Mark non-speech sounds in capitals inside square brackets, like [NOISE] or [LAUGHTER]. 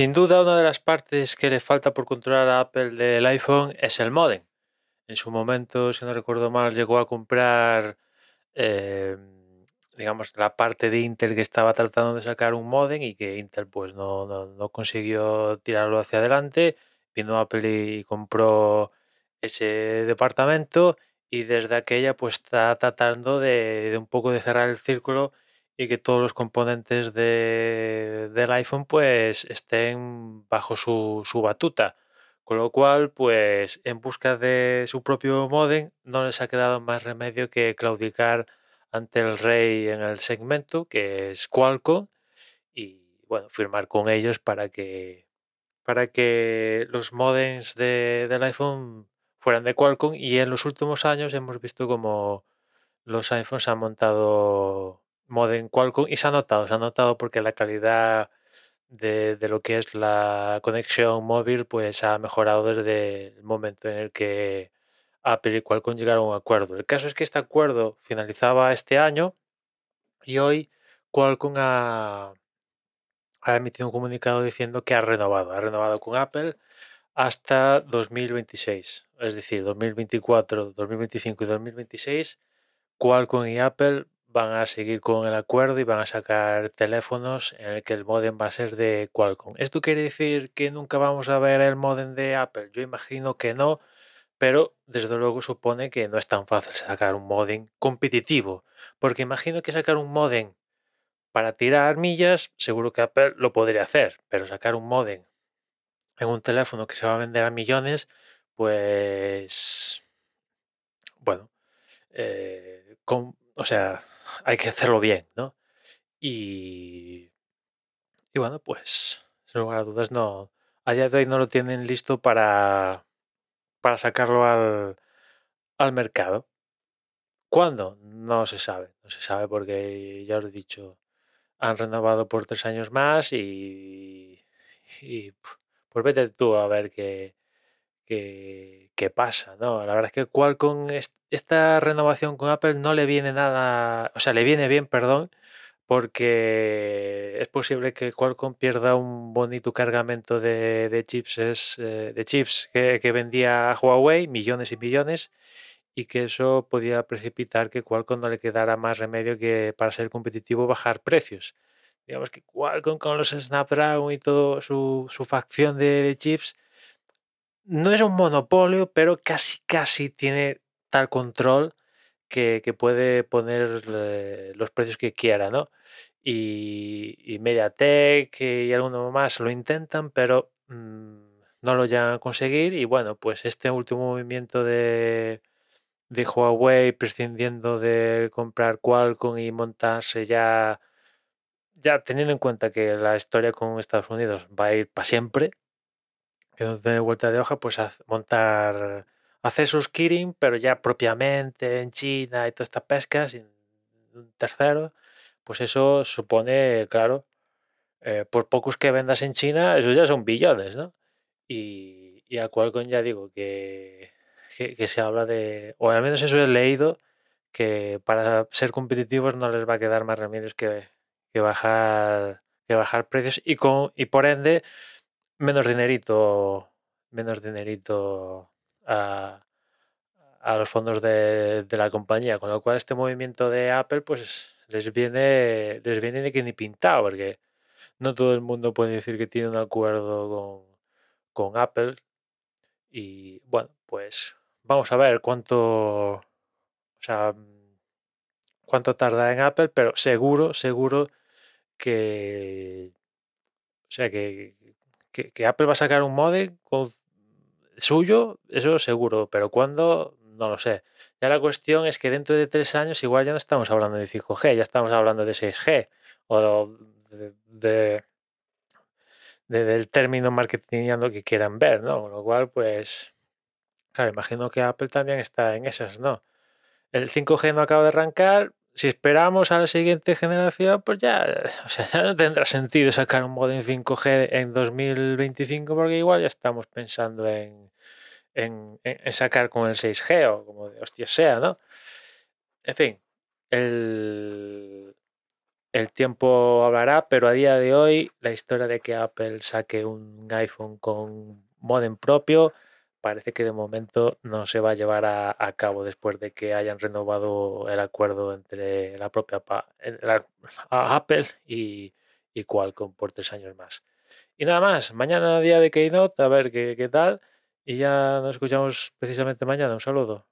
Sin duda, una de las partes que le falta por controlar a Apple del iPhone es el modem. En su momento, si no recuerdo mal, llegó a comprar, eh, digamos, la parte de Intel que estaba tratando de sacar un modem y que Intel pues no, no, no consiguió tirarlo hacia adelante. Vino Apple y compró ese departamento y desde aquella pues está tratando de, de un poco de cerrar el círculo y que todos los componentes de, del iPhone pues estén bajo su, su, batuta. Con lo cual, pues en busca de su propio modem no les ha quedado más remedio que claudicar ante el rey en el segmento, que es Qualcomm, y bueno, firmar con ellos para que, para que los modems de, del iPhone fueran de Qualcomm. Y en los últimos años hemos visto como los iPhones han montado modem Qualcomm y se ha notado, se ha notado porque la calidad de, de, lo que es la conexión móvil pues ha mejorado desde el momento en el que Apple y Qualcomm llegaron a un acuerdo. El caso es que este acuerdo finalizaba este año y hoy Qualcomm ha, ha emitido un comunicado diciendo que ha renovado, ha renovado con Apple hasta 2026, es decir, 2024, 2025 y 2026, Qualcomm y Apple van a seguir con el acuerdo y van a sacar teléfonos en el que el modem va a ser de Qualcomm. ¿Esto quiere decir que nunca vamos a ver el modem de Apple? Yo imagino que no, pero desde luego supone que no es tan fácil sacar un modem competitivo, porque imagino que sacar un modem para tirar millas, seguro que Apple lo podría hacer, pero sacar un modem en un teléfono que se va a vender a millones, pues bueno, eh, o sea, hay que hacerlo bien, ¿no? Y, y bueno, pues, sin lugar a dudas, no, a día de hoy no lo tienen listo para, para sacarlo al, al mercado. ¿Cuándo? No se sabe, no se sabe porque ya os he dicho, han renovado por tres años más y, y pues vete tú a ver qué, qué, pasa, ¿no? La verdad es que Qualcomm, esta renovación con Apple no le viene nada, o sea, le viene bien, perdón, porque es posible que Qualcomm pierda un bonito cargamento de, de chips, eh, de chips que, que, vendía a Huawei, millones y millones, y que eso podía precipitar que Qualcomm no le quedara más remedio que para ser competitivo bajar precios. Digamos que Qualcomm con los Snapdragon y todo su, su facción de chips no es un monopolio, pero casi casi tiene tal control que, que puede poner los precios que quiera, ¿no? Y, y, MediaTek y alguno más lo intentan, pero mmm, no lo llegan a conseguir. Y bueno, pues este último movimiento de, de Huawei prescindiendo de comprar Qualcomm y montarse ya, ya teniendo en cuenta que la historia con Estados Unidos va a ir para siempre, tiene vuelta de hoja, pues montar hacer sus Kirin, pero ya propiamente en China y toda esta pesca, sin un tercero, pues eso supone, claro, eh, por pocos que vendas en China, eso ya son billones, ¿no? Y, y a Qualcomm ya digo que, que, que, se habla de, o al menos eso he leído, que para ser competitivos no les va a quedar más remedios que, que bajar que bajar precios y con y por ende menos dinerito menos dinerito a, a los fondos de, de, la compañía. Con lo cual este movimiento de Apple pues les viene, les viene de que ni pintado, porque no todo el mundo puede decir que tiene un acuerdo con, con Apple. Y bueno, pues vamos a ver cuánto, o sea, cuánto tarda en Apple, pero seguro, seguro que, o sea, que, que, Apple va a sacar un modem suyo, eso seguro, pero cuándo, no lo sé. Ya la cuestión es que dentro de tres años igual ya no estamos hablando de 5G, ya estamos hablando de 6G o de, de, de del término marketingando que quieran ver, ¿no? Con lo cual, pues, claro, imagino que Apple también está en esas, ¿no? El 5G no acaba de arrancar, si esperamos a la siguiente generación, pues ya, o sea, ya no tendrá sentido sacar un modem 5G en 2025 porque igual ya estamos pensando en, en, sacar con el 6G o como de hostia sea, ¿no? En fin, el, el tiempo hablará, pero a día de hoy la historia de que Apple saque un iPhone con modem propio parece que de momento no se va a llevar a, cabo después de que hayan renovado el acuerdo entre la propia [LAUGHS] Apple y, y Qualcomm por tres años más. Y nada más, mañana día de Keynote, a ver qué, qué tal. Y ya nos escuchamos precisamente mañana. Un saludo.